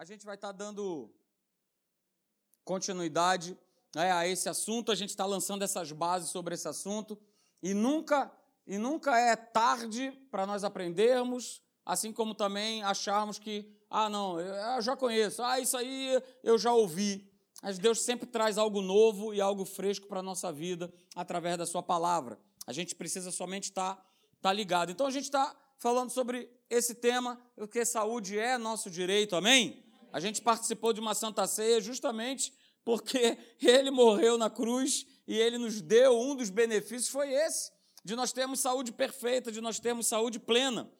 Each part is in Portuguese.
a gente vai estar dando continuidade né, a esse assunto, a gente está lançando essas bases sobre esse assunto, e nunca, e nunca é tarde para nós aprendermos, assim como também acharmos que, ah, não, eu já conheço, ah, isso aí eu já ouvi. Mas Deus sempre traz algo novo e algo fresco para a nossa vida através da Sua palavra. A gente precisa somente estar tá, tá ligado. Então a gente está falando sobre esse tema, porque saúde é nosso direito, amém? A gente participou de uma santa ceia justamente porque ele morreu na cruz e ele nos deu um dos benefícios foi esse, de nós termos saúde perfeita, de nós termos saúde plena.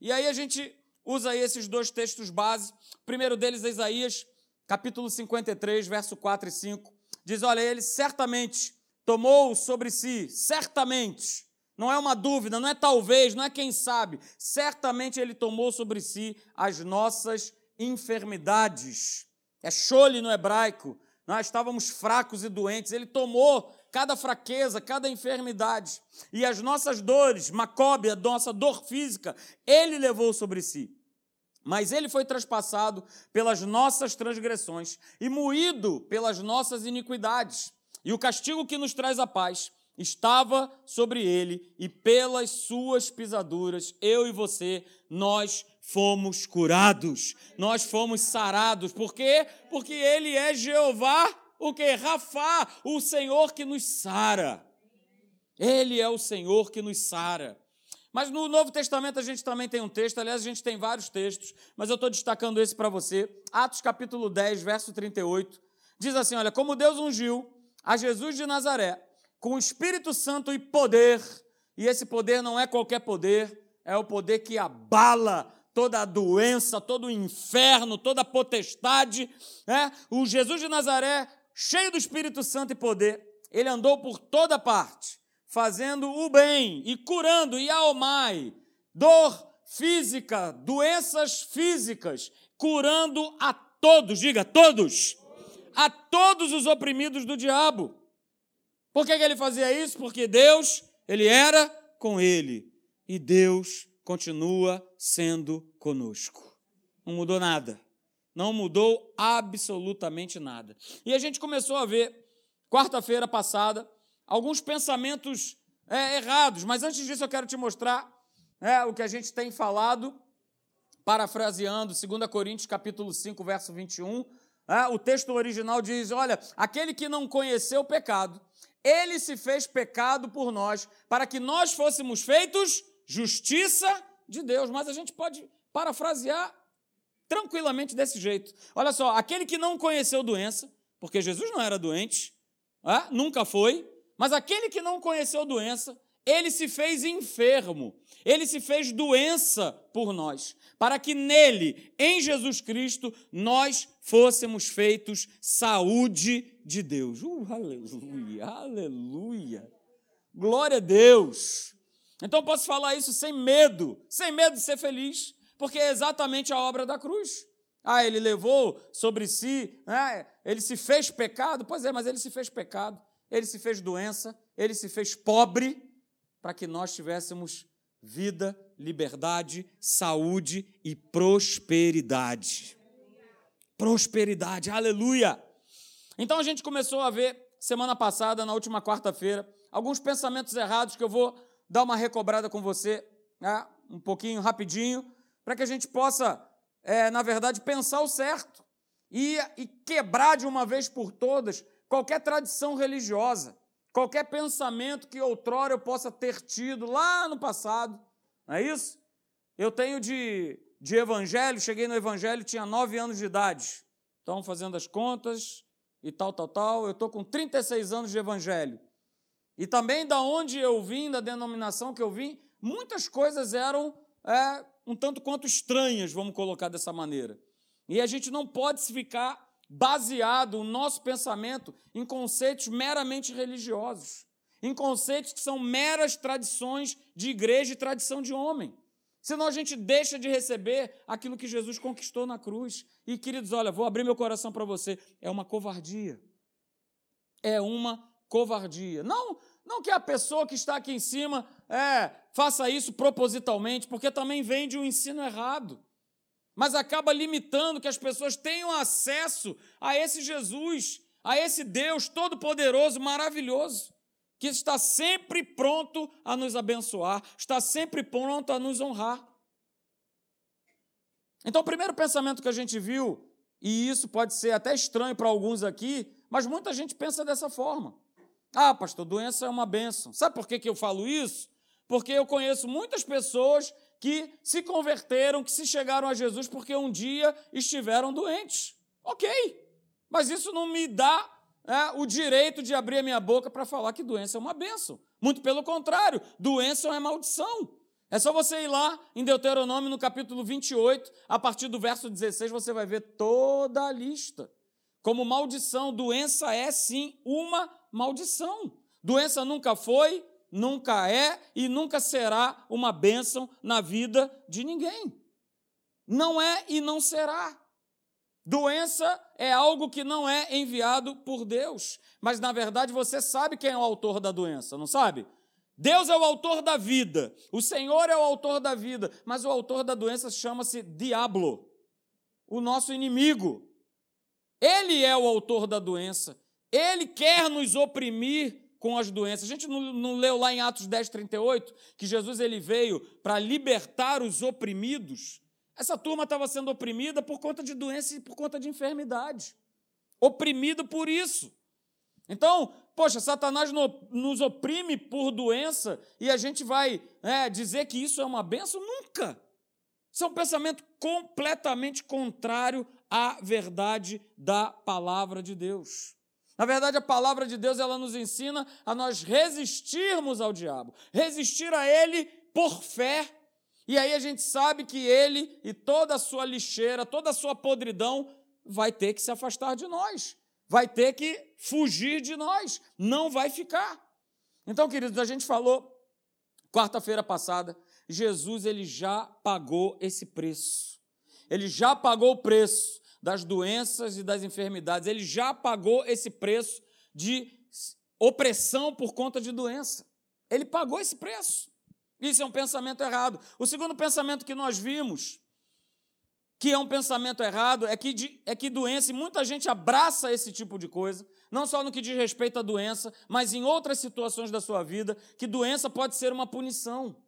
E aí a gente usa esses dois textos base. O primeiro deles é Isaías, capítulo 53, verso 4 e 5. Diz: Olha, ele certamente tomou sobre si, certamente, não é uma dúvida, não é talvez, não é quem sabe, certamente ele tomou sobre si as nossas enfermidades. É chole no hebraico. Nós estávamos fracos e doentes. Ele tomou cada fraqueza, cada enfermidade. E as nossas dores, Macobe, a nossa dor física, ele levou sobre si. Mas ele foi traspassado pelas nossas transgressões e moído pelas nossas iniquidades. E o castigo que nos traz a paz estava sobre ele, e pelas suas pisaduras, eu e você, nós fomos curados, nós fomos sarados. Por quê? Porque ele é Jeová, o que? Rafá, o Senhor que nos sara. Ele é o Senhor que nos sara. Mas no Novo Testamento a gente também tem um texto, aliás, a gente tem vários textos, mas eu estou destacando esse para você. Atos capítulo 10, verso 38. Diz assim: Olha, como Deus ungiu a Jesus de Nazaré com o Espírito Santo e poder, e esse poder não é qualquer poder, é o poder que abala toda a doença, todo o inferno, toda a potestade. Né? O Jesus de Nazaré, cheio do Espírito Santo e poder, ele andou por toda parte, fazendo o bem e curando e almai, dor física, doenças físicas, curando a todos, diga todos, a todos os oprimidos do diabo. Por que, que ele fazia isso? Porque Deus, ele era com ele. E Deus continua sendo conosco. Não mudou nada. Não mudou absolutamente nada. E a gente começou a ver, quarta-feira passada, alguns pensamentos é, errados. Mas antes disso, eu quero te mostrar é, o que a gente tem falado, parafraseando 2 Coríntios capítulo 5, verso 21. É, o texto original diz: Olha, aquele que não conheceu o pecado, ele se fez pecado por nós, para que nós fôssemos feitos justiça de Deus. Mas a gente pode parafrasear tranquilamente desse jeito. Olha só, aquele que não conheceu doença, porque Jesus não era doente, nunca foi, mas aquele que não conheceu doença, ele se fez enfermo, ele se fez doença por nós, para que nele, em Jesus Cristo, nós fôssemos feitos saúde de Deus. Uh, aleluia, aleluia. Glória a Deus. Então posso falar isso sem medo, sem medo de ser feliz, porque é exatamente a obra da cruz. Ah, ele levou sobre si, né? ele se fez pecado. Pois é, mas ele se fez pecado, ele se fez doença, ele se fez pobre para que nós tivéssemos vida, liberdade, saúde e prosperidade. Prosperidade, aleluia! Então a gente começou a ver, semana passada, na última quarta-feira, alguns pensamentos errados que eu vou dar uma recobrada com você, né, um pouquinho, rapidinho, para que a gente possa, é, na verdade, pensar o certo e, e quebrar de uma vez por todas qualquer tradição religiosa qualquer pensamento que outrora eu possa ter tido lá no passado, não é isso? Eu tenho de, de evangelho, cheguei no evangelho, tinha nove anos de idade. Estão fazendo as contas e tal, tal, tal. Eu estou com 36 anos de evangelho. E também da onde eu vim, da denominação que eu vim, muitas coisas eram é, um tanto quanto estranhas, vamos colocar dessa maneira. E a gente não pode ficar baseado o nosso pensamento em conceitos meramente religiosos, em conceitos que são meras tradições de igreja e tradição de homem. Senão a gente deixa de receber aquilo que Jesus conquistou na cruz. E, queridos, olha, vou abrir meu coração para você. É uma covardia. É uma covardia. Não, não que a pessoa que está aqui em cima é, faça isso propositalmente, porque também vem de um ensino errado. mas acaba limitando que as pessoas tenham acesso a esse Jesus, a esse Deus todo-poderoso, maravilhoso, que está sempre pronto a nos abençoar, está sempre pronto a nos honrar. Então, o primeiro pensamento que a gente viu, e isso pode ser até estranho para alguns aqui, mas muita gente pensa dessa forma. Ah, pastor, doença é uma bênção. Sabe por que, que eu falo isso? Porque eu conheço muitas pessoas que se converteram, que se chegaram a Jesus porque um dia estiveram doentes. Ok, mas isso não me dá é, o direito de abrir a minha boca para falar que doença é uma bênção. Muito pelo contrário, doença é maldição. É só você ir lá em Deuteronômio, no capítulo 28, a partir do verso 16, você vai ver toda a lista. Como maldição, doença é sim uma maldição. Doença nunca foi, nunca é e nunca será uma bênção na vida de ninguém. Não é e não será. Doença é algo que não é enviado por Deus, mas na verdade você sabe quem é o autor da doença, não sabe? Deus é o autor da vida, o Senhor é o autor da vida, mas o autor da doença chama-se Diablo, o nosso inimigo. Ele é o autor da doença, ele quer nos oprimir com as doenças. A gente não, não leu lá em Atos 10, 38 que Jesus ele veio para libertar os oprimidos? Essa turma estava sendo oprimida por conta de doença e por conta de enfermidade. Oprimido por isso. Então, poxa, Satanás nos oprime por doença e a gente vai é, dizer que isso é uma benção? Nunca! Isso é um pensamento completamente contrário à verdade da palavra de Deus. Na verdade, a palavra de Deus ela nos ensina a nós resistirmos ao diabo, resistir a ele por fé. E aí a gente sabe que ele e toda a sua lixeira, toda a sua podridão vai ter que se afastar de nós vai ter que fugir de nós, não vai ficar. Então, queridos, a gente falou quarta-feira passada, Jesus ele já pagou esse preço. Ele já pagou o preço das doenças e das enfermidades. Ele já pagou esse preço de opressão por conta de doença. Ele pagou esse preço. Isso é um pensamento errado. O segundo pensamento que nós vimos que é um pensamento errado, é que, é que doença, e muita gente abraça esse tipo de coisa, não só no que diz respeito à doença, mas em outras situações da sua vida, que doença pode ser uma punição,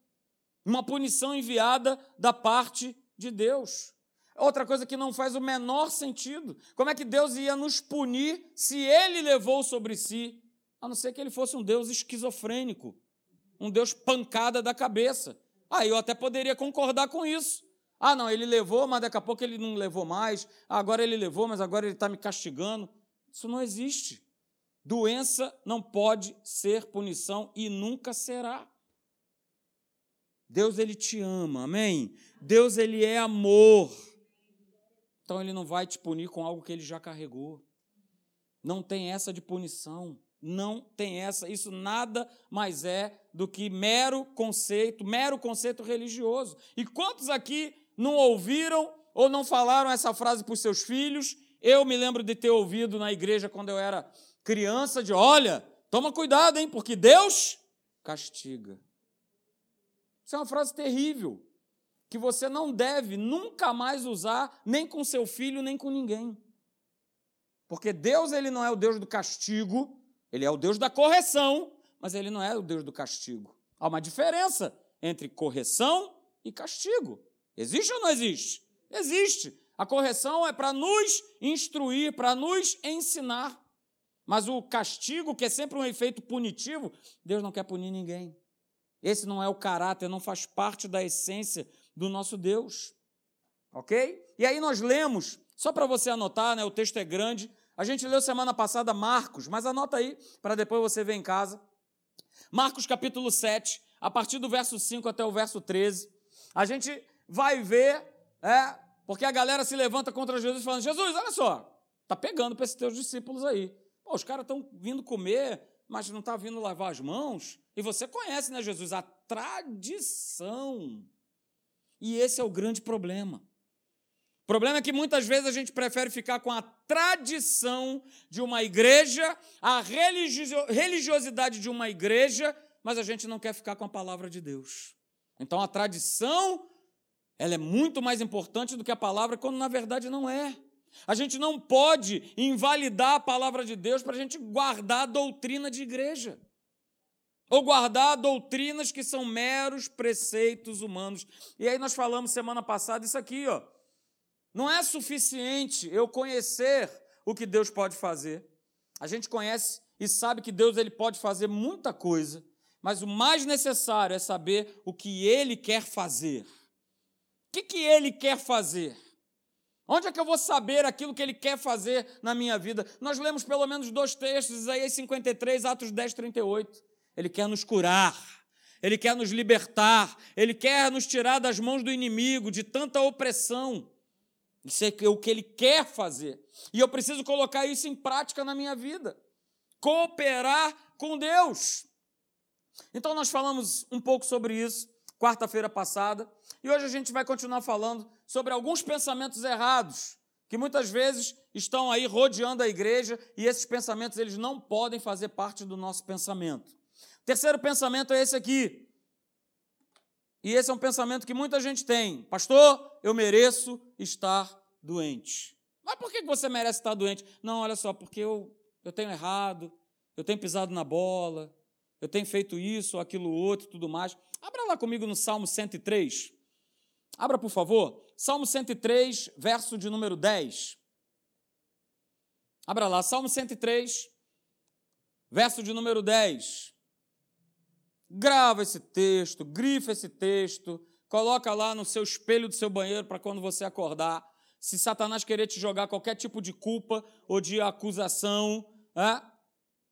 uma punição enviada da parte de Deus. Outra coisa que não faz o menor sentido. Como é que Deus ia nos punir se ele levou sobre si, a não ser que ele fosse um Deus esquizofrênico, um Deus pancada da cabeça? Aí ah, eu até poderia concordar com isso. Ah, não, ele levou, mas daqui a pouco ele não levou mais. Ah, agora ele levou, mas agora ele está me castigando. Isso não existe. Doença não pode ser punição e nunca será. Deus ele te ama, amém? Deus ele é amor. Então ele não vai te punir com algo que ele já carregou. Não tem essa de punição. Não tem essa. Isso nada mais é do que mero conceito, mero conceito religioso. E quantos aqui não ouviram ou não falaram essa frase para os seus filhos. Eu me lembro de ter ouvido na igreja quando eu era criança de, olha, toma cuidado, hein, porque Deus castiga. Isso é uma frase terrível, que você não deve nunca mais usar nem com seu filho, nem com ninguém. Porque Deus ele não é o Deus do castigo, ele é o Deus da correção, mas ele não é o Deus do castigo. Há uma diferença entre correção e castigo. Existe ou não existe? Existe. A correção é para nos instruir, para nos ensinar. Mas o castigo, que é sempre um efeito punitivo, Deus não quer punir ninguém. Esse não é o caráter, não faz parte da essência do nosso Deus. Ok? E aí nós lemos, só para você anotar, né, o texto é grande. A gente leu semana passada Marcos, mas anota aí para depois você ver em casa. Marcos capítulo 7, a partir do verso 5 até o verso 13. A gente vai ver, é, porque a galera se levanta contra Jesus falando: Jesus, olha só, tá pegando para esses teus discípulos aí. Pô, os caras estão vindo comer, mas não está vindo lavar as mãos. E você conhece, né, Jesus? A tradição. E esse é o grande problema. O problema é que muitas vezes a gente prefere ficar com a tradição de uma igreja, a religiosidade de uma igreja, mas a gente não quer ficar com a palavra de Deus. Então a tradição ela é muito mais importante do que a palavra, quando na verdade não é. A gente não pode invalidar a palavra de Deus para a gente guardar a doutrina de igreja. Ou guardar doutrinas que são meros preceitos humanos. E aí nós falamos semana passada isso aqui, ó. Não é suficiente eu conhecer o que Deus pode fazer. A gente conhece e sabe que Deus ele pode fazer muita coisa, mas o mais necessário é saber o que ele quer fazer. O que, que ele quer fazer? Onde é que eu vou saber aquilo que ele quer fazer na minha vida? Nós lemos pelo menos dois textos, Isaías 53, Atos 10, 38. Ele quer nos curar, ele quer nos libertar, ele quer nos tirar das mãos do inimigo, de tanta opressão. Isso é o que ele quer fazer. E eu preciso colocar isso em prática na minha vida. Cooperar com Deus. Então, nós falamos um pouco sobre isso quarta-feira passada. E hoje a gente vai continuar falando sobre alguns pensamentos errados que muitas vezes estão aí rodeando a igreja e esses pensamentos eles não podem fazer parte do nosso pensamento. Terceiro pensamento é esse aqui. E esse é um pensamento que muita gente tem. Pastor, eu mereço estar doente. Mas por que você merece estar doente? Não, olha só, porque eu, eu tenho errado, eu tenho pisado na bola, eu tenho feito isso, aquilo, outro, tudo mais. Abra lá comigo no Salmo 103. Abra, por favor. Salmo 103, verso de número 10. Abra lá, Salmo 103, verso de número 10. Grava esse texto, grifa esse texto, coloca lá no seu espelho do seu banheiro para quando você acordar. Se Satanás querer te jogar qualquer tipo de culpa ou de acusação, é?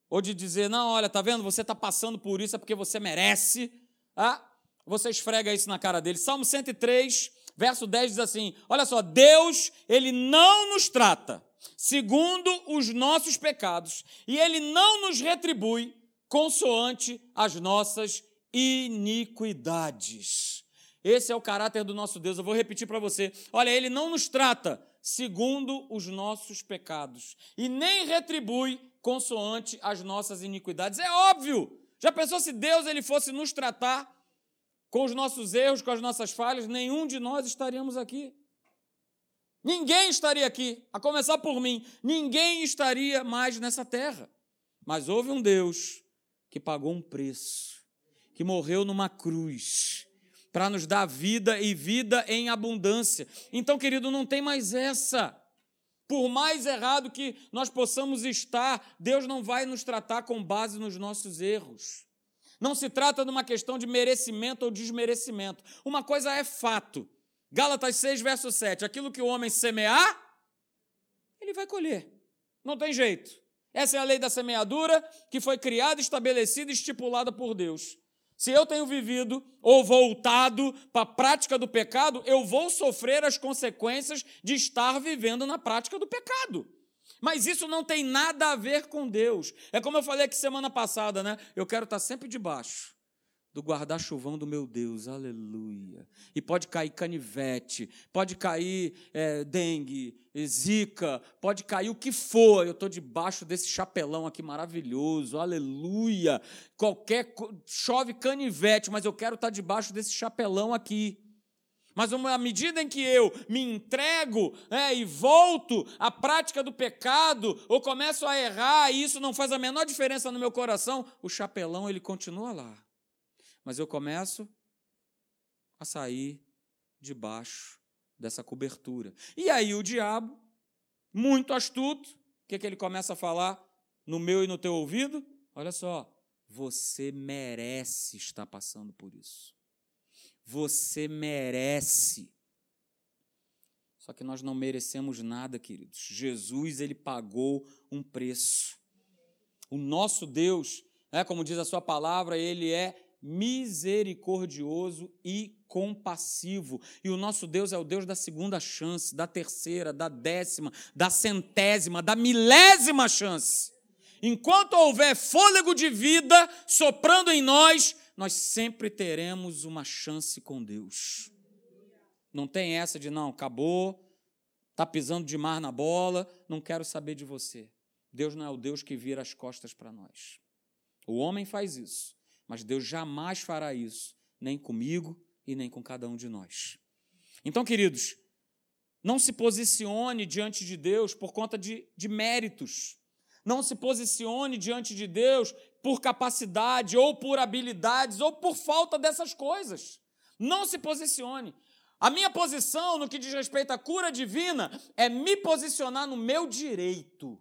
ou de dizer, não, olha, tá vendo, você está passando por isso é porque você merece, ah, você esfrega isso na cara dele. Salmo 103, verso 10 diz assim: Olha só, Deus, ele não nos trata segundo os nossos pecados, e ele não nos retribui consoante as nossas iniquidades. Esse é o caráter do nosso Deus. Eu vou repetir para você. Olha, ele não nos trata segundo os nossos pecados e nem retribui consoante as nossas iniquidades. É óbvio. Já pensou se Deus ele fosse nos tratar com os nossos erros, com as nossas falhas, nenhum de nós estaríamos aqui. Ninguém estaria aqui, a começar por mim, ninguém estaria mais nessa terra. Mas houve um Deus que pagou um preço, que morreu numa cruz, para nos dar vida e vida em abundância. Então, querido, não tem mais essa. Por mais errado que nós possamos estar, Deus não vai nos tratar com base nos nossos erros. Não se trata de uma questão de merecimento ou desmerecimento. Uma coisa é fato. Gálatas 6, verso 7. Aquilo que o homem semear, ele vai colher. Não tem jeito. Essa é a lei da semeadura que foi criada, estabelecida e estipulada por Deus. Se eu tenho vivido ou voltado para a prática do pecado, eu vou sofrer as consequências de estar vivendo na prática do pecado. Mas isso não tem nada a ver com Deus. É como eu falei aqui semana passada, né? Eu quero estar sempre debaixo do guarda-chuvão do meu Deus, aleluia. E pode cair canivete, pode cair é, dengue, zika, pode cair o que for, eu estou debaixo desse chapelão aqui maravilhoso, aleluia. Qualquer, chove canivete, mas eu quero estar debaixo desse chapelão aqui. Mas à medida em que eu me entrego é, e volto à prática do pecado, ou começo a errar, e isso não faz a menor diferença no meu coração, o chapelão ele continua lá. Mas eu começo a sair debaixo dessa cobertura. E aí o diabo, muito astuto, o que, que ele começa a falar no meu e no teu ouvido? Olha só, você merece estar passando por isso. Você merece. Só que nós não merecemos nada, queridos. Jesus, ele pagou um preço. O nosso Deus, é como diz a sua palavra, ele é misericordioso e compassivo. E o nosso Deus é o Deus da segunda chance, da terceira, da décima, da centésima, da milésima chance. Enquanto houver fôlego de vida soprando em nós, nós sempre teremos uma chance com Deus. Não tem essa de não, acabou, está pisando demais na bola, não quero saber de você. Deus não é o Deus que vira as costas para nós. O homem faz isso, mas Deus jamais fará isso, nem comigo e nem com cada um de nós. Então, queridos, não se posicione diante de Deus por conta de, de méritos. Não se posicione diante de Deus por capacidade, ou por habilidades, ou por falta dessas coisas. Não se posicione. A minha posição no que diz respeito à cura divina é me posicionar no meu direito.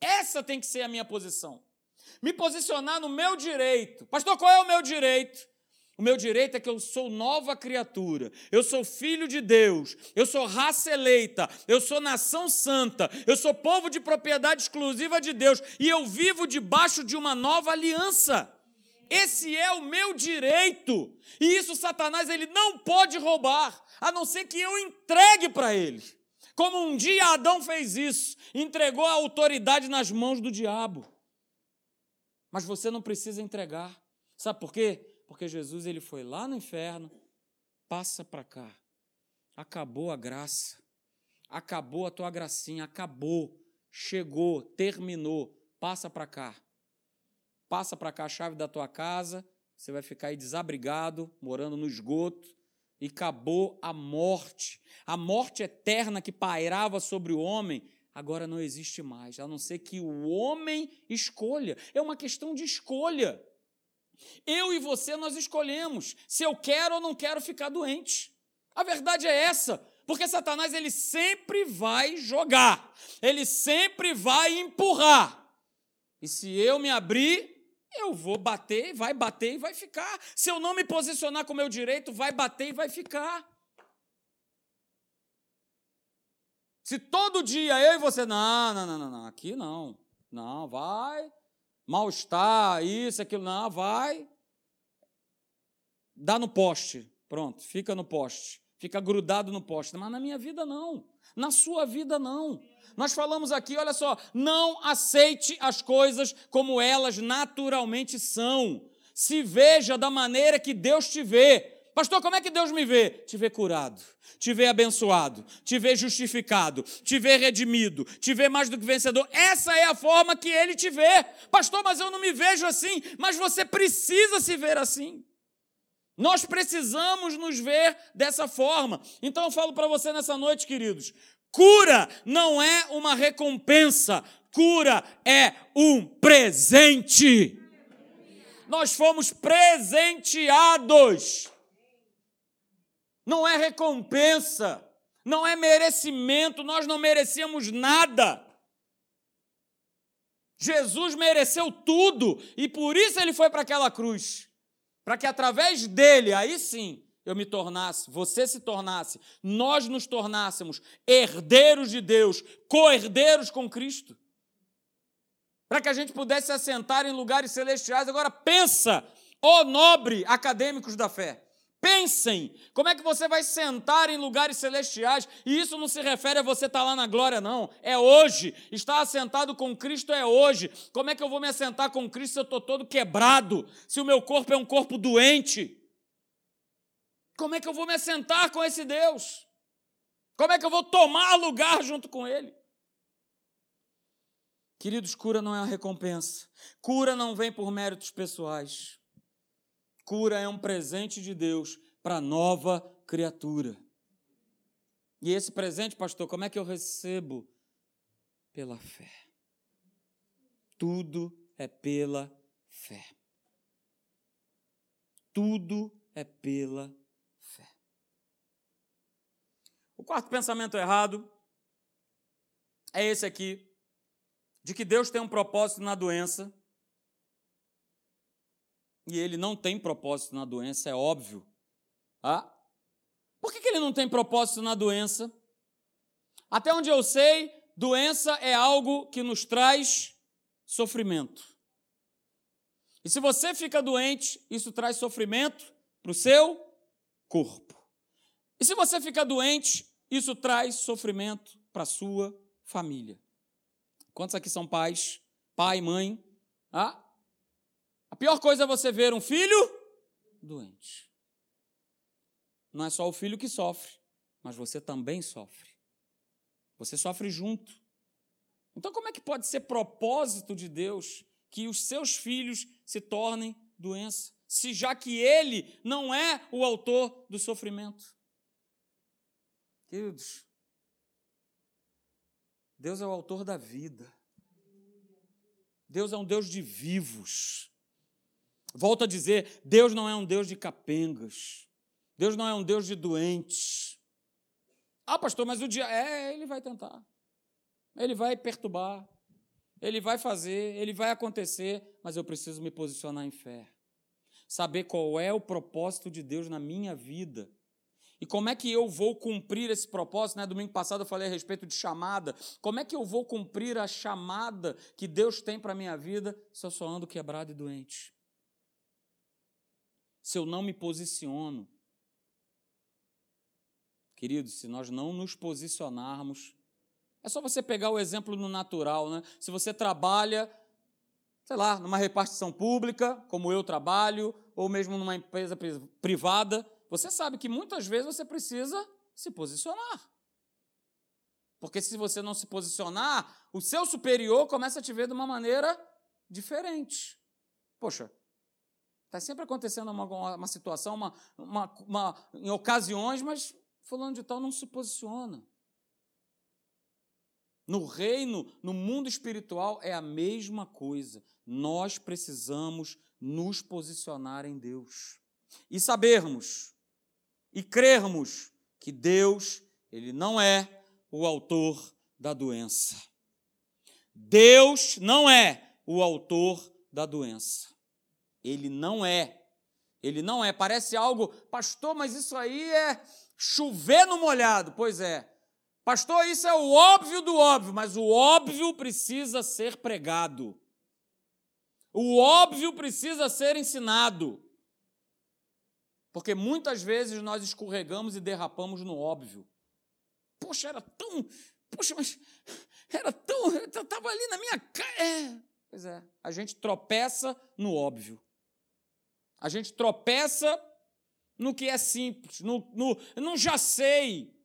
Essa tem que ser a minha posição. Me posicionar no meu direito. Pastor, qual é o meu direito? O meu direito é que eu sou nova criatura, eu sou filho de Deus, eu sou raça eleita, eu sou nação santa, eu sou povo de propriedade exclusiva de Deus e eu vivo debaixo de uma nova aliança. Esse é o meu direito. E isso Satanás ele não pode roubar, a não ser que eu entregue para ele. Como um dia Adão fez isso, entregou a autoridade nas mãos do diabo. Mas você não precisa entregar. Sabe por quê? Porque Jesus ele foi lá no inferno, passa para cá. Acabou a graça. Acabou a tua gracinha, acabou. Chegou, terminou. Passa para cá. Passa para cá a chave da tua casa, você vai ficar aí desabrigado, morando no esgoto, e acabou a morte. A morte eterna que pairava sobre o homem, agora não existe mais, a não ser que o homem escolha. É uma questão de escolha. Eu e você, nós escolhemos se eu quero ou não quero ficar doente. A verdade é essa, porque Satanás ele sempre vai jogar, ele sempre vai empurrar. E se eu me abrir, eu vou bater, vai bater e vai ficar. Se eu não me posicionar com o meu direito, vai bater e vai ficar. Se todo dia eu e você, não, não, não, não, aqui não, não, vai, mal-estar, isso, aquilo, não, vai. Dá no poste, pronto, fica no poste, fica grudado no poste. Mas na minha vida não, na sua vida não. Nós falamos aqui, olha só, não aceite as coisas como elas naturalmente são. Se veja da maneira que Deus te vê. Pastor, como é que Deus me vê? Te vê curado, te vê abençoado, te vê justificado, te vê redimido, te vê mais do que vencedor. Essa é a forma que ele te vê. Pastor, mas eu não me vejo assim. Mas você precisa se ver assim. Nós precisamos nos ver dessa forma. Então eu falo para você nessa noite, queridos: cura não é uma recompensa, cura é um presente. Nós fomos presenteados não é recompensa, não é merecimento, nós não merecíamos nada. Jesus mereceu tudo e por isso ele foi para aquela cruz, para que através dele, aí sim, eu me tornasse, você se tornasse, nós nos tornássemos herdeiros de Deus, co-herdeiros com Cristo. Para que a gente pudesse assentar em lugares celestiais. Agora pensa, ó nobre acadêmicos da fé. Pensem, como é que você vai sentar em lugares celestiais? E isso não se refere a você estar lá na glória, não. É hoje. Estar assentado com Cristo é hoje. Como é que eu vou me assentar com Cristo se eu estou todo quebrado? Se o meu corpo é um corpo doente? Como é que eu vou me assentar com esse Deus? Como é que eu vou tomar lugar junto com Ele? Queridos, cura não é uma recompensa. Cura não vem por méritos pessoais. Cura é um presente de Deus para a nova criatura. E esse presente, pastor, como é que eu recebo? Pela fé. Tudo é pela fé. Tudo é pela fé. O quarto pensamento errado é esse aqui, de que Deus tem um propósito na doença e ele não tem propósito na doença, é óbvio. Ah? Por que, que ele não tem propósito na doença? Até onde eu sei, doença é algo que nos traz sofrimento. E se você fica doente, isso traz sofrimento para o seu corpo. E se você fica doente, isso traz sofrimento para a sua família. Quantos aqui são pais? Pai, mãe? Ah? A pior coisa é você ver um filho doente. Não é só o filho que sofre, mas você também sofre. Você sofre junto. Então, como é que pode ser propósito de Deus que os seus filhos se tornem doença, se já que ele não é o autor do sofrimento? Queridos, Deus é o autor da vida. Deus é um Deus de vivos. Volto a dizer, Deus não é um Deus de capengas. Deus não é um Deus de doentes. Ah, pastor, mas o dia. É, ele vai tentar. Ele vai perturbar. Ele vai fazer, ele vai acontecer, mas eu preciso me posicionar em fé. Saber qual é o propósito de Deus na minha vida. E como é que eu vou cumprir esse propósito? Né? Domingo passado eu falei a respeito de chamada. Como é que eu vou cumprir a chamada que Deus tem para a minha vida se eu só ando quebrado e doente? Se eu não me posiciono. Queridos, se nós não nos posicionarmos, é só você pegar o exemplo no natural, né? Se você trabalha, sei lá, numa repartição pública, como eu trabalho, ou mesmo numa empresa privada, você sabe que muitas vezes você precisa se posicionar. Porque se você não se posicionar, o seu superior começa a te ver de uma maneira diferente. Poxa, está sempre acontecendo uma, uma situação, uma, uma, uma, em ocasiões, mas fulano de tal não se posiciona. No reino, no mundo espiritual, é a mesma coisa. Nós precisamos nos posicionar em Deus e sabermos e crermos que Deus, ele não é o autor da doença. Deus não é o autor da doença. Ele não é. Ele não é. Parece algo, pastor, mas isso aí é chover no molhado. Pois é. Pastor, isso é o óbvio do óbvio, mas o óbvio precisa ser pregado. O óbvio precisa ser ensinado. Porque muitas vezes nós escorregamos e derrapamos no óbvio. Poxa, era tão. Poxa, mas era tão. Estava ali na minha cara. É. Pois é, a gente tropeça no óbvio. A gente tropeça no que é simples, no, no, já sei.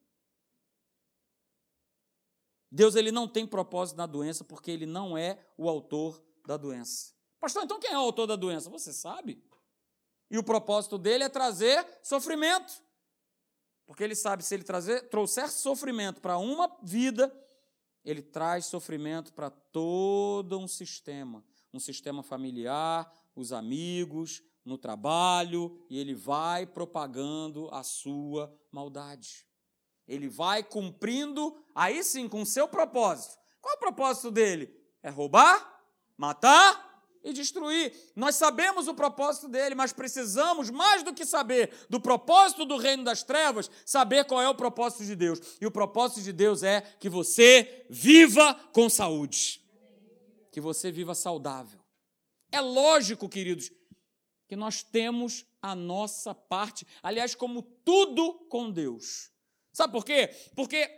Deus ele não tem propósito na doença porque ele não é o autor da doença. Pastor, então quem é o autor da doença? Você sabe? E o propósito dele é trazer sofrimento. Porque ele sabe se ele trazer, trouxer sofrimento para uma vida, ele traz sofrimento para todo um sistema, um sistema familiar, os amigos, no trabalho, e ele vai propagando a sua maldade. Ele vai cumprindo, aí sim, com o seu propósito. Qual é o propósito dele? É roubar, matar e destruir. Nós sabemos o propósito dele, mas precisamos, mais do que saber do propósito do reino das trevas, saber qual é o propósito de Deus. E o propósito de Deus é que você viva com saúde, que você viva saudável. É lógico, queridos, que nós temos a nossa parte, aliás, como tudo com Deus. Sabe por quê? Porque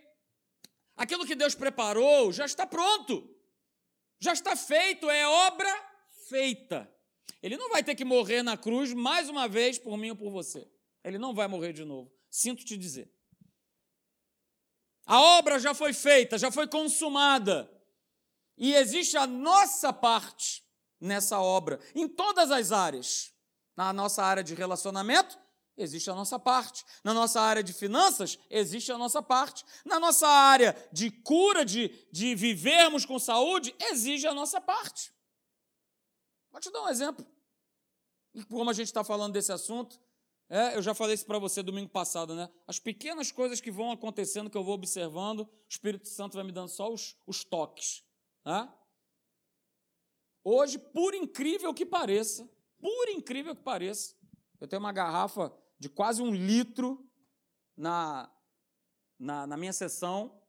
aquilo que Deus preparou já está pronto, já está feito, é obra feita. Ele não vai ter que morrer na cruz mais uma vez por mim ou por você. Ele não vai morrer de novo. Sinto te dizer. A obra já foi feita, já foi consumada. E existe a nossa parte nessa obra, em todas as áreas. Na nossa área de relacionamento, existe a nossa parte. Na nossa área de finanças, existe a nossa parte. Na nossa área de cura, de, de vivermos com saúde, exige a nossa parte. Vou te dar um exemplo. Como a gente está falando desse assunto, é, eu já falei isso para você domingo passado, né? As pequenas coisas que vão acontecendo, que eu vou observando, o Espírito Santo vai me dando só os, os toques. Né? Hoje, por incrível que pareça, por incrível que pareça, eu tenho uma garrafa de quase um litro na, na, na minha sessão,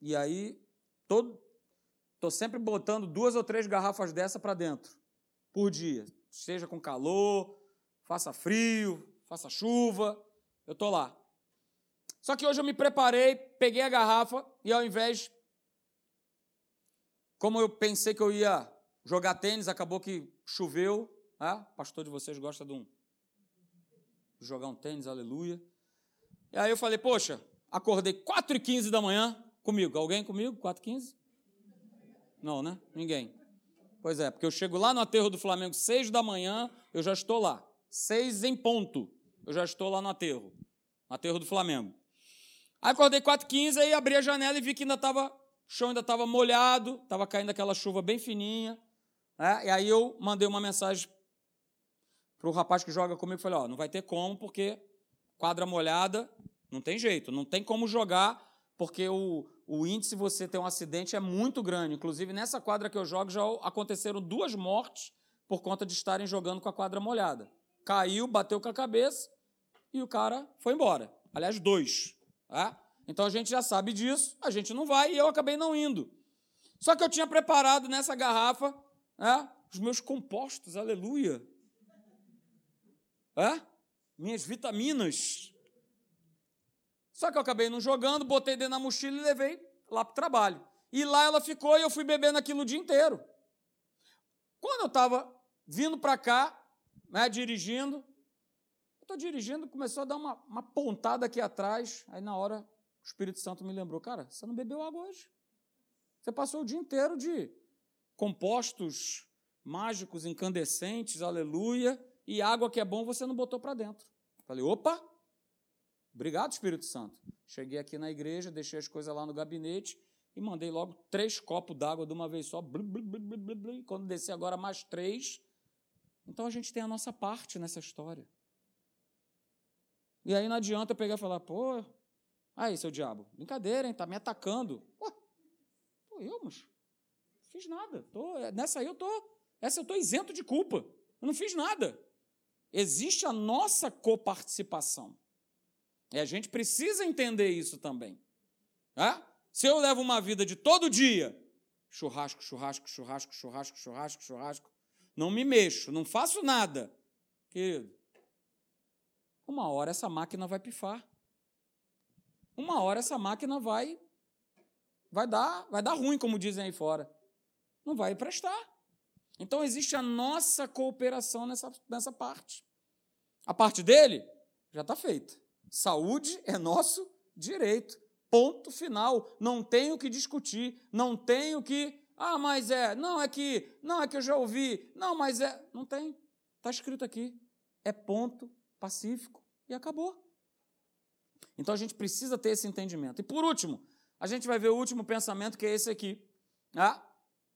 e aí estou sempre botando duas ou três garrafas dessa para dentro, por dia. Seja com calor, faça frio, faça chuva, eu estou lá. Só que hoje eu me preparei, peguei a garrafa e ao invés, como eu pensei que eu ia jogar tênis, acabou que choveu. Ah, pastor de vocês gosta de um jogar um tênis, aleluia. E aí eu falei, poxa, acordei 4 e 15 da manhã comigo. Alguém comigo? 4 e 15? Não, né? Ninguém. Pois é, porque eu chego lá no aterro do Flamengo 6 da manhã, eu já estou lá. 6 em ponto, eu já estou lá no aterro. No aterro do Flamengo. Aí acordei 4h15, aí abri a janela e vi que ainda estava, o chão ainda estava molhado, estava caindo aquela chuva bem fininha. Né? E aí eu mandei uma mensagem para o rapaz que joga comigo, falei, ó, não vai ter como, porque quadra molhada, não tem jeito, não tem como jogar, porque o, o índice você ter um acidente é muito grande. Inclusive, nessa quadra que eu jogo, já aconteceram duas mortes por conta de estarem jogando com a quadra molhada. Caiu, bateu com a cabeça e o cara foi embora. Aliás, dois. Tá? Então a gente já sabe disso, a gente não vai e eu acabei não indo. Só que eu tinha preparado nessa garrafa né, os meus compostos, aleluia. Minhas vitaminas. Só que eu acabei não jogando, botei dentro da mochila e levei lá para o trabalho. E lá ela ficou e eu fui bebendo aquilo o dia inteiro. Quando eu estava vindo para cá, né, dirigindo, estou dirigindo, começou a dar uma, uma pontada aqui atrás. Aí na hora o Espírito Santo me lembrou: cara, você não bebeu água hoje. Você passou o dia inteiro de compostos mágicos, incandescentes, aleluia, e água que é bom você não botou para dentro. Falei: opa, obrigado, Espírito Santo. Cheguei aqui na igreja, deixei as coisas lá no gabinete e mandei logo três copos d'água de uma vez só. Blu, blu, blu, Quando descer agora mais três. Então a gente tem a nossa parte nessa história. E aí não adianta eu pegar e falar, pô, aí, seu diabo, brincadeira, hein? Tá me atacando. Pô, pô eu, mas não fiz nada. Tô, nessa aí eu tô, essa eu tô isento de culpa. Eu não fiz nada. Existe a nossa coparticipação. E a gente precisa entender isso também. É? Se eu levo uma vida de todo dia, churrasco, churrasco, churrasco, churrasco, churrasco, churrasco, não me mexo, não faço nada, querido, uma hora essa máquina vai pifar. Uma hora essa máquina vai vai dar, vai dar ruim, como dizem aí fora. Não vai prestar. Então existe a nossa cooperação nessa, nessa parte. A parte dele já está feita. Saúde é nosso direito. Ponto final. Não tenho que discutir, não tenho que. Ah, mas é. Não, é que. Não, é que eu já ouvi. Não, mas é. Não tem. Está escrito aqui. É ponto pacífico e acabou. Então a gente precisa ter esse entendimento. E por último, a gente vai ver o último pensamento, que é esse aqui. Ah,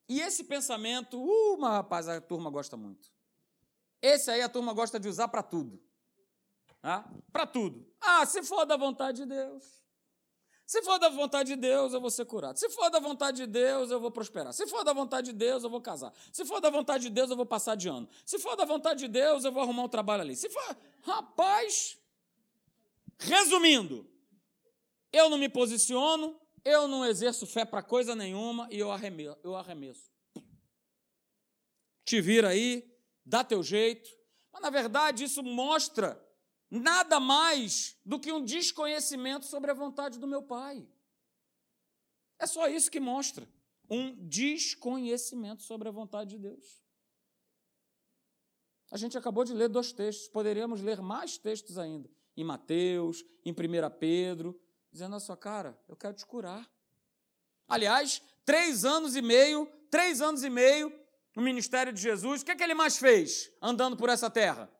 e esse pensamento, uh, rapaz, a turma gosta muito. Esse aí a turma gosta de usar para tudo. Ah, para tudo. Ah, se for da vontade de Deus. Se for da vontade de Deus, eu vou ser curado. Se for da vontade de Deus, eu vou prosperar. Se for da vontade de Deus, eu vou casar. Se for da vontade de Deus, eu vou passar de ano. Se for da vontade de Deus, eu vou arrumar um trabalho ali. Se for, rapaz, resumindo, eu não me posiciono, eu não exerço fé para coisa nenhuma e eu arremesso, eu arremesso. Te vira aí, dá teu jeito. Mas na verdade isso mostra nada mais do que um desconhecimento sobre a vontade do meu Pai. É só isso que mostra. Um desconhecimento sobre a vontade de Deus. A gente acabou de ler dois textos, poderíamos ler mais textos ainda. Em Mateus, em 1 Pedro, dizendo a sua cara, eu quero te curar. Aliás, três anos e meio, três anos e meio no ministério de Jesus, o que é que ele mais fez andando por essa terra?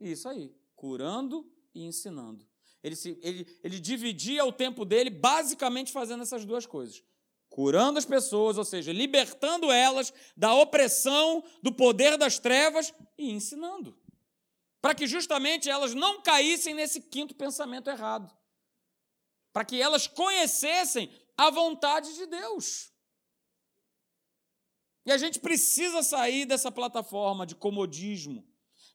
Isso aí curando e ensinando. Ele, se, ele, ele dividia o tempo dele basicamente fazendo essas duas coisas. Curando as pessoas, ou seja, libertando elas da opressão, do poder das trevas e ensinando. Para que justamente elas não caíssem nesse quinto pensamento errado. Para que elas conhecessem a vontade de Deus. E a gente precisa sair dessa plataforma de comodismo,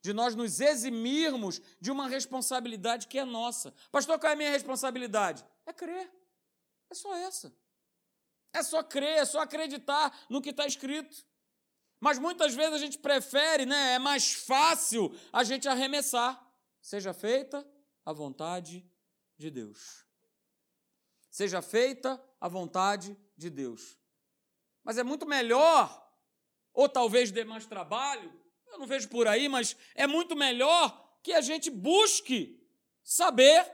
de nós nos eximirmos de uma responsabilidade que é nossa. Pastor, qual é a minha responsabilidade? É crer. É só essa. É só crer, é só acreditar no que está escrito. Mas muitas vezes a gente prefere, né? É mais fácil a gente arremessar. Seja feita a vontade de Deus. Seja feita a vontade de Deus. Mas é muito melhor, ou talvez dê mais trabalho, eu não vejo por aí, mas é muito melhor que a gente busque saber,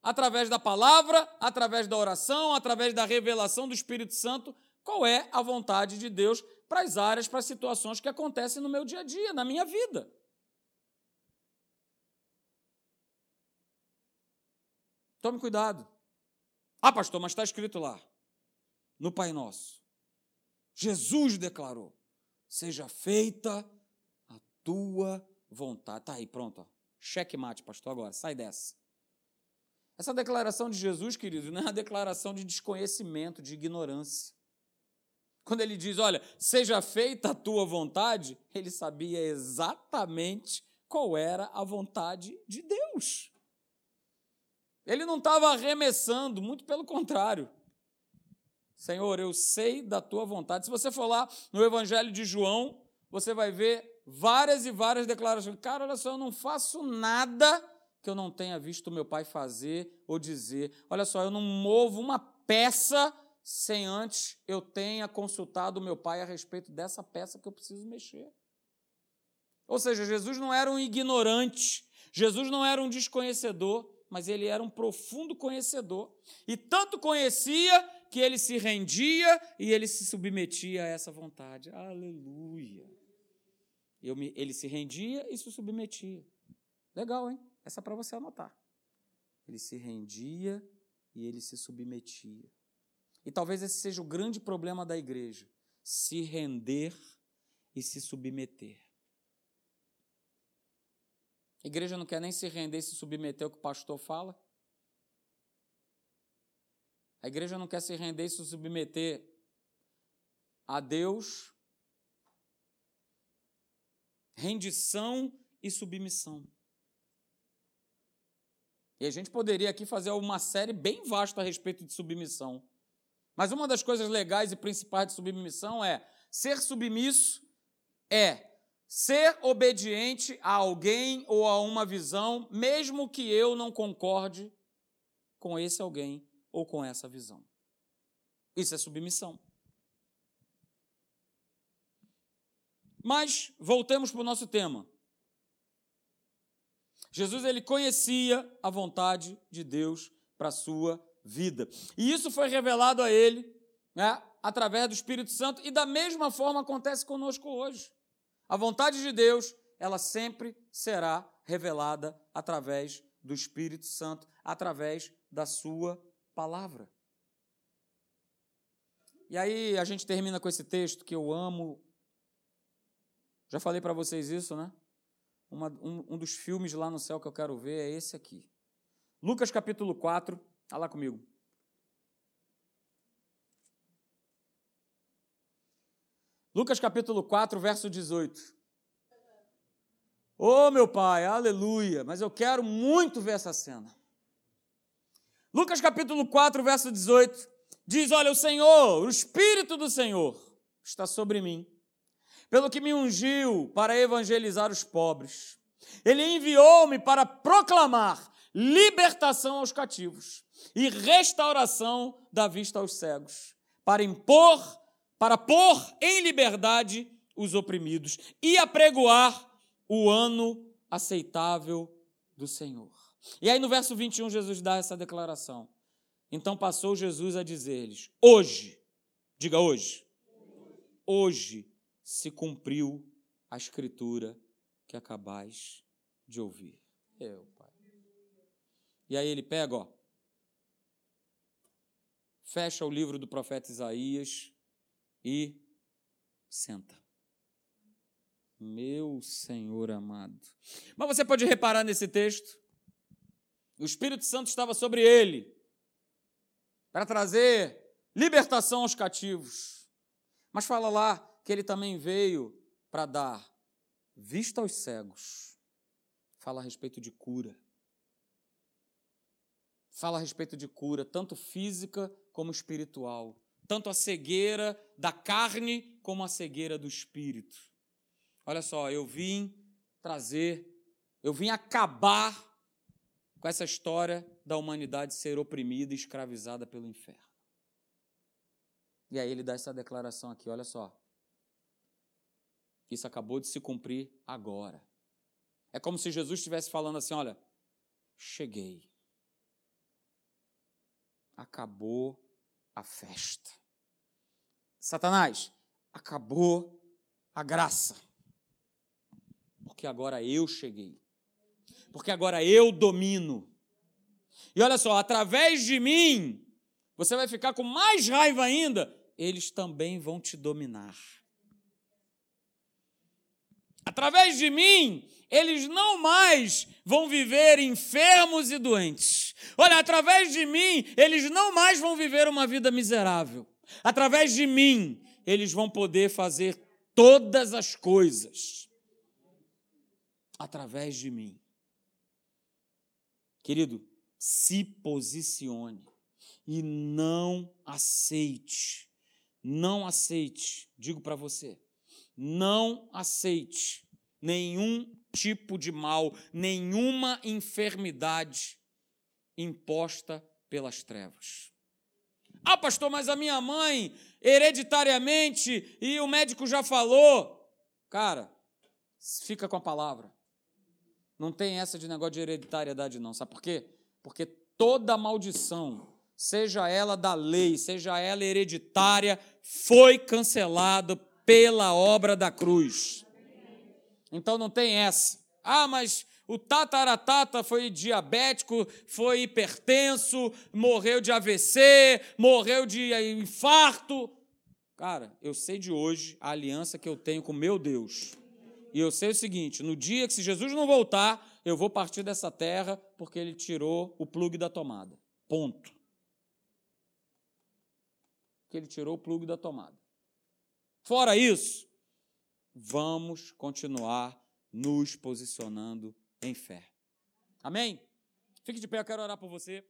através da palavra, através da oração, através da revelação do Espírito Santo, qual é a vontade de Deus para as áreas, para as situações que acontecem no meu dia a dia, na minha vida. Tome cuidado. Ah, pastor, mas está escrito lá, no Pai Nosso. Jesus declarou: seja feita a tua vontade. Está aí, pronto. Cheque mate, pastor, agora, sai dessa. Essa declaração de Jesus, querido, não é uma declaração de desconhecimento, de ignorância. Quando ele diz, olha, seja feita a tua vontade, ele sabia exatamente qual era a vontade de Deus. Ele não estava arremessando, muito pelo contrário. Senhor, eu sei da tua vontade. Se você for lá no Evangelho de João, você vai ver várias e várias declarações. Cara, olha só, eu não faço nada que eu não tenha visto meu pai fazer ou dizer. Olha só, eu não movo uma peça sem antes eu tenha consultado meu pai a respeito dessa peça que eu preciso mexer. Ou seja, Jesus não era um ignorante, Jesus não era um desconhecedor, mas ele era um profundo conhecedor. E tanto conhecia que ele se rendia e ele se submetia a essa vontade. Aleluia. ele se rendia e se submetia. Legal, hein? Essa é para você anotar. Ele se rendia e ele se submetia. E talvez esse seja o grande problema da igreja: se render e se submeter. A igreja não quer nem se render se submeter ao que o pastor fala. A igreja não quer se render e se submeter a Deus. Rendição e submissão. E a gente poderia aqui fazer uma série bem vasta a respeito de submissão. Mas uma das coisas legais e principais de submissão é ser submisso é ser obediente a alguém ou a uma visão, mesmo que eu não concorde com esse alguém ou com essa visão. Isso é submissão. Mas voltemos para o nosso tema. Jesus ele conhecia a vontade de Deus para a sua vida. E isso foi revelado a ele né, através do Espírito Santo, e da mesma forma acontece conosco hoje. A vontade de Deus, ela sempre será revelada através do Espírito Santo, através da sua palavra. E aí a gente termina com esse texto que eu amo. Já falei para vocês isso, né? Uma, um, um dos filmes lá no céu que eu quero ver é esse aqui. Lucas capítulo 4, Está lá comigo. Lucas capítulo 4, verso 18. Ô oh, meu pai, aleluia, mas eu quero muito ver essa cena. Lucas capítulo 4, verso 18, diz: Olha, o Senhor, o Espírito do Senhor está sobre mim, pelo que me ungiu para evangelizar os pobres. Ele enviou-me para proclamar libertação aos cativos e restauração da vista aos cegos, para impor, para pôr em liberdade os oprimidos e apregoar o ano aceitável do Senhor. E aí no verso 21 Jesus dá essa declaração. Então passou Jesus a dizer-lhes: Hoje, diga hoje, hoje se cumpriu a escritura que acabais de ouvir. Eu, Pai. E aí ele pega, ó, fecha o livro do profeta Isaías e senta. Meu Senhor amado. Mas você pode reparar nesse texto, o Espírito Santo estava sobre ele para trazer libertação aos cativos. Mas fala lá que ele também veio para dar vista aos cegos. Fala a respeito de cura. Fala a respeito de cura, tanto física como espiritual, tanto a cegueira da carne como a cegueira do espírito. Olha só, eu vim trazer, eu vim acabar com essa história da humanidade ser oprimida e escravizada pelo inferno. E aí ele dá essa declaração aqui, olha só. Isso acabou de se cumprir agora. É como se Jesus estivesse falando assim: olha, cheguei. Acabou a festa. Satanás, acabou a graça. Porque agora eu cheguei. Porque agora eu domino. E olha só, através de mim, você vai ficar com mais raiva ainda, eles também vão te dominar. Através de mim, eles não mais vão viver enfermos e doentes. Olha, através de mim, eles não mais vão viver uma vida miserável. Através de mim, eles vão poder fazer todas as coisas. Através de mim. Querido, se posicione e não aceite, não aceite, digo para você, não aceite nenhum tipo de mal, nenhuma enfermidade imposta pelas trevas. Ah, pastor, mas a minha mãe, hereditariamente, e o médico já falou. Cara, fica com a palavra. Não tem essa de negócio de hereditariedade, não. Sabe por quê? Porque toda maldição, seja ela da lei, seja ela hereditária, foi cancelada pela obra da cruz. Então não tem essa. Ah, mas o tataratata foi diabético, foi hipertenso, morreu de AVC, morreu de infarto. Cara, eu sei de hoje a aliança que eu tenho com meu Deus. E eu sei o seguinte: no dia que se Jesus não voltar, eu vou partir dessa terra porque ele tirou o plugue da tomada. Ponto. Que ele tirou o plugue da tomada. Fora isso, vamos continuar nos posicionando em fé. Amém? Fique de pé, eu quero orar por você.